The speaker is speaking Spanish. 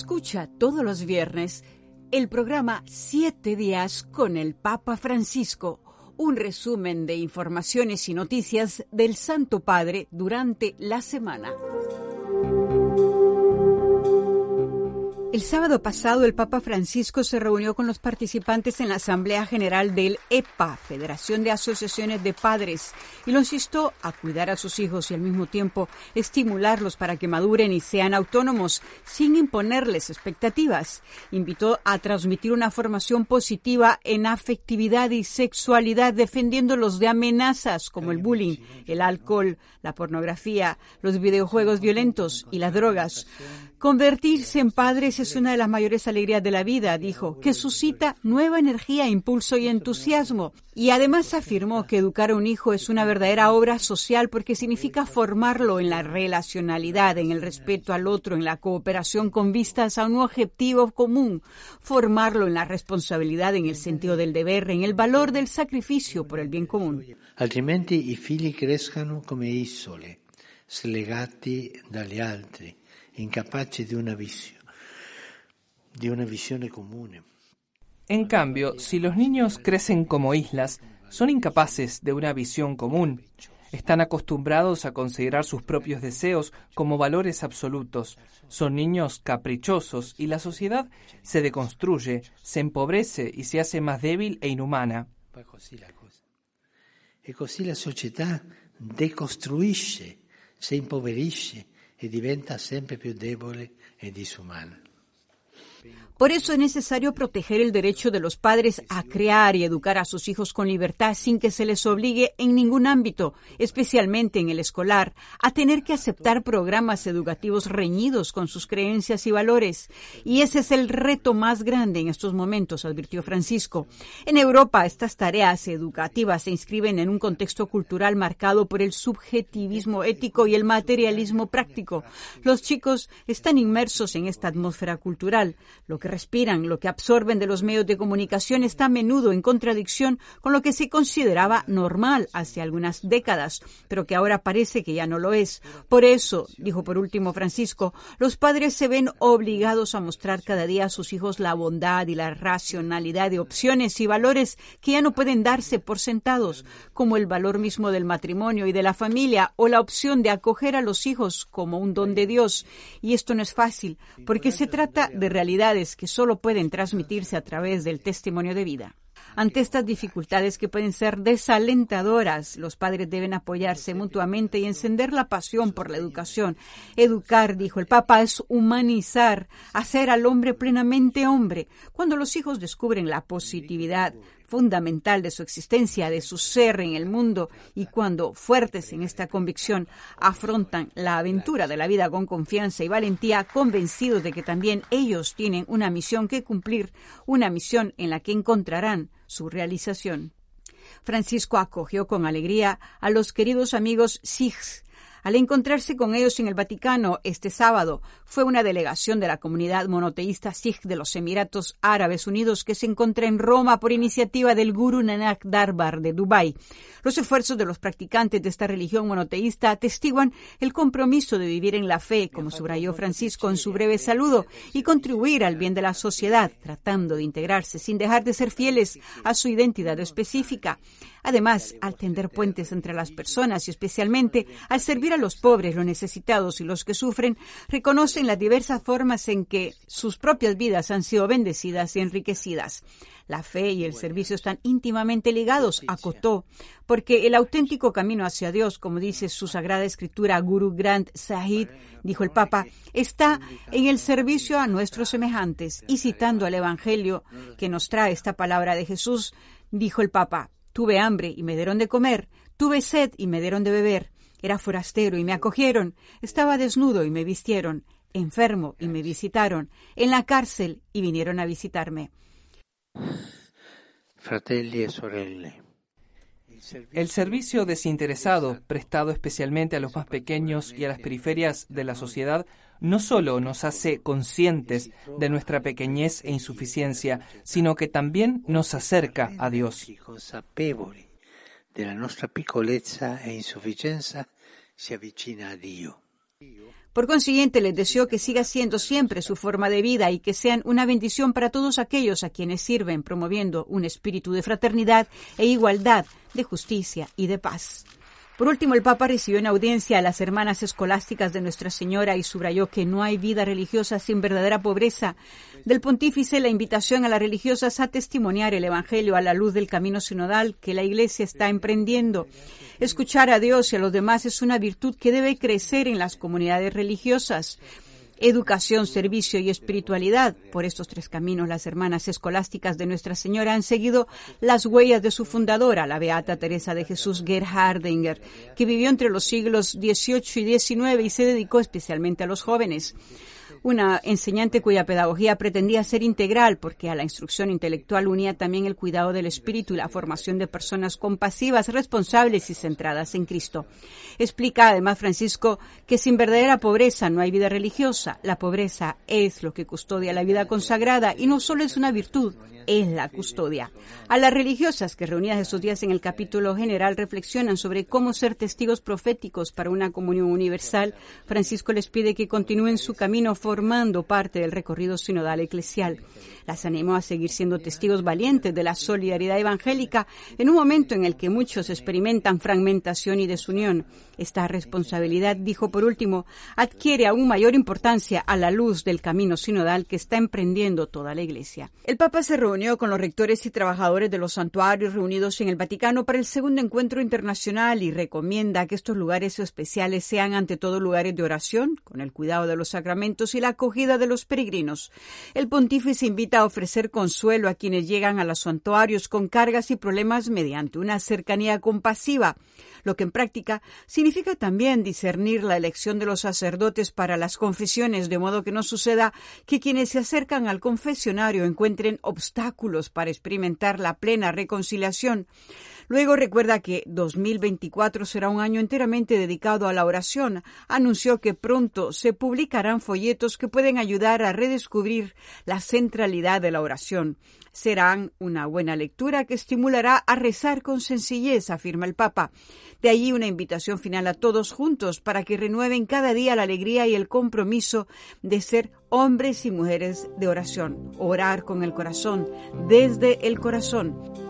Escucha todos los viernes el programa Siete días con el Papa Francisco, un resumen de informaciones y noticias del Santo Padre durante la semana. El sábado pasado, el Papa Francisco se reunió con los participantes en la Asamblea General del EPA, Federación de Asociaciones de Padres, y los instó a cuidar a sus hijos y al mismo tiempo estimularlos para que maduren y sean autónomos sin imponerles expectativas. Invitó a transmitir una formación positiva en afectividad y sexualidad, defendiéndolos de amenazas como el bullying, el alcohol, la pornografía, los videojuegos violentos y las drogas. Convertirse en padres es una de las mayores alegrías de la vida, dijo, que suscita nueva energía, impulso y entusiasmo. Y además afirmó que educar a un hijo es una verdadera obra social porque significa formarlo en la relacionalidad, en el respeto al otro, en la cooperación con vistas a un objetivo común, formarlo en la responsabilidad, en el sentido del deber, en el valor del sacrificio por el bien común. Altrimenti i figli crescano come isole, slegati dagli altri incapaci de una visión, de una visión común. En cambio, si los niños crecen como islas, son incapaces de una visión común. Están acostumbrados a considerar sus propios deseos como valores absolutos. Son niños caprichosos y la sociedad se deconstruye, se empobrece y se hace más débil e inhumana. E così la società decostruisce, se impoverisce e diventa sempre più debole e disumana. Por eso es necesario proteger el derecho de los padres a crear y educar a sus hijos con libertad sin que se les obligue en ningún ámbito, especialmente en el escolar, a tener que aceptar programas educativos reñidos con sus creencias y valores. Y ese es el reto más grande en estos momentos, advirtió Francisco. En Europa, estas tareas educativas se inscriben en un contexto cultural marcado por el subjetivismo ético y el materialismo práctico. Los chicos están inmersos en esta atmósfera cultural, lo que respiran, lo que absorben de los medios de comunicación está a menudo en contradicción con lo que se consideraba normal hace algunas décadas, pero que ahora parece que ya no lo es. Por eso, dijo por último Francisco, los padres se ven obligados a mostrar cada día a sus hijos la bondad y la racionalidad de opciones y valores que ya no pueden darse por sentados, como el valor mismo del matrimonio y de la familia o la opción de acoger a los hijos como un don de Dios. Y esto no es fácil, porque se trata de que solo pueden transmitirse a través del testimonio de vida. Ante estas dificultades que pueden ser desalentadoras, los padres deben apoyarse mutuamente y encender la pasión por la educación. Educar, dijo el Papa, es humanizar, hacer al hombre plenamente hombre. Cuando los hijos descubren la positividad, fundamental de su existencia, de su ser en el mundo, y cuando, fuertes en esta convicción, afrontan la aventura de la vida con confianza y valentía, convencidos de que también ellos tienen una misión que cumplir, una misión en la que encontrarán su realización. Francisco acogió con alegría a los queridos amigos Sikhs al encontrarse con ellos en el Vaticano este sábado, fue una delegación de la comunidad monoteísta Sikh de los Emiratos Árabes Unidos que se encuentra en Roma por iniciativa del Guru Nanak Darbar de Dubái. Los esfuerzos de los practicantes de esta religión monoteísta atestiguan el compromiso de vivir en la fe, como subrayó Francisco en su breve saludo, y contribuir al bien de la sociedad, tratando de integrarse sin dejar de ser fieles a su identidad específica. Además, al tender puentes entre las personas y especialmente al servir a los pobres, los necesitados y los que sufren, reconocen las diversas formas en que sus propias vidas han sido bendecidas y enriquecidas. La fe y el servicio están íntimamente ligados, acotó, porque el auténtico camino hacia Dios, como dice su sagrada escritura Guru Granth Sahib, dijo el Papa, está en el servicio a nuestros semejantes. Y citando al Evangelio que nos trae esta palabra de Jesús, dijo el Papa, Tuve hambre y me dieron de comer, tuve sed y me dieron de beber, era forastero y me acogieron, estaba desnudo y me vistieron, enfermo y me visitaron, en la cárcel y vinieron a visitarme. Fratelli e sorelle. El servicio desinteresado, prestado especialmente a los más pequeños y a las periferias de la sociedad, no solo nos hace conscientes de nuestra pequeñez e insuficiencia, sino que también nos acerca a Dios. E. Por consiguiente, les deseo que siga siendo siempre su forma de vida y que sean una bendición para todos aquellos a quienes sirven, promoviendo un espíritu de fraternidad e igualdad, de justicia y de paz. Por último, el Papa recibió en audiencia a las hermanas escolásticas de Nuestra Señora y subrayó que no hay vida religiosa sin verdadera pobreza. Del pontífice la invitación a las religiosas a testimoniar el Evangelio a la luz del camino sinodal que la Iglesia está emprendiendo. Escuchar a Dios y a los demás es una virtud que debe crecer en las comunidades religiosas educación, servicio y espiritualidad. Por estos tres caminos, las hermanas escolásticas de Nuestra Señora han seguido las huellas de su fundadora, la Beata Teresa de Jesús Gerhardinger, que vivió entre los siglos XVIII y XIX y se dedicó especialmente a los jóvenes una enseñante cuya pedagogía pretendía ser integral porque a la instrucción intelectual unía también el cuidado del espíritu y la formación de personas compasivas, responsables y centradas en Cristo. Explica además Francisco que sin verdadera pobreza no hay vida religiosa. La pobreza es lo que custodia la vida consagrada y no solo es una virtud, es la custodia. A las religiosas que reunidas estos días en el capítulo general reflexionan sobre cómo ser testigos proféticos para una comunión universal, Francisco les pide que continúen su camino formando parte del recorrido sinodal eclesial. Las animó a seguir siendo testigos valientes de la solidaridad evangélica en un momento en el que muchos experimentan fragmentación y desunión. Esta responsabilidad, dijo por último, adquiere aún mayor importancia a la luz del camino sinodal que está emprendiendo toda la Iglesia. El Papa se reunió con los rectores y trabajadores de los santuarios reunidos en el Vaticano para el segundo encuentro internacional y recomienda que estos lugares especiales sean ante todo lugares de oración, con el cuidado de los sacramentos y la acogida de los peregrinos. El pontífice invita a ofrecer consuelo a quienes llegan a los santuarios con cargas y problemas mediante una cercanía compasiva lo que en práctica significa también discernir la elección de los sacerdotes para las confesiones, de modo que no suceda que quienes se acercan al confesionario encuentren obstáculos para experimentar la plena reconciliación. Luego recuerda que 2024 será un año enteramente dedicado a la oración. Anunció que pronto se publicarán folletos que pueden ayudar a redescubrir la centralidad de la oración serán una buena lectura que estimulará a rezar con sencillez, afirma el Papa. De allí una invitación final a todos juntos para que renueven cada día la alegría y el compromiso de ser hombres y mujeres de oración, orar con el corazón, desde el corazón.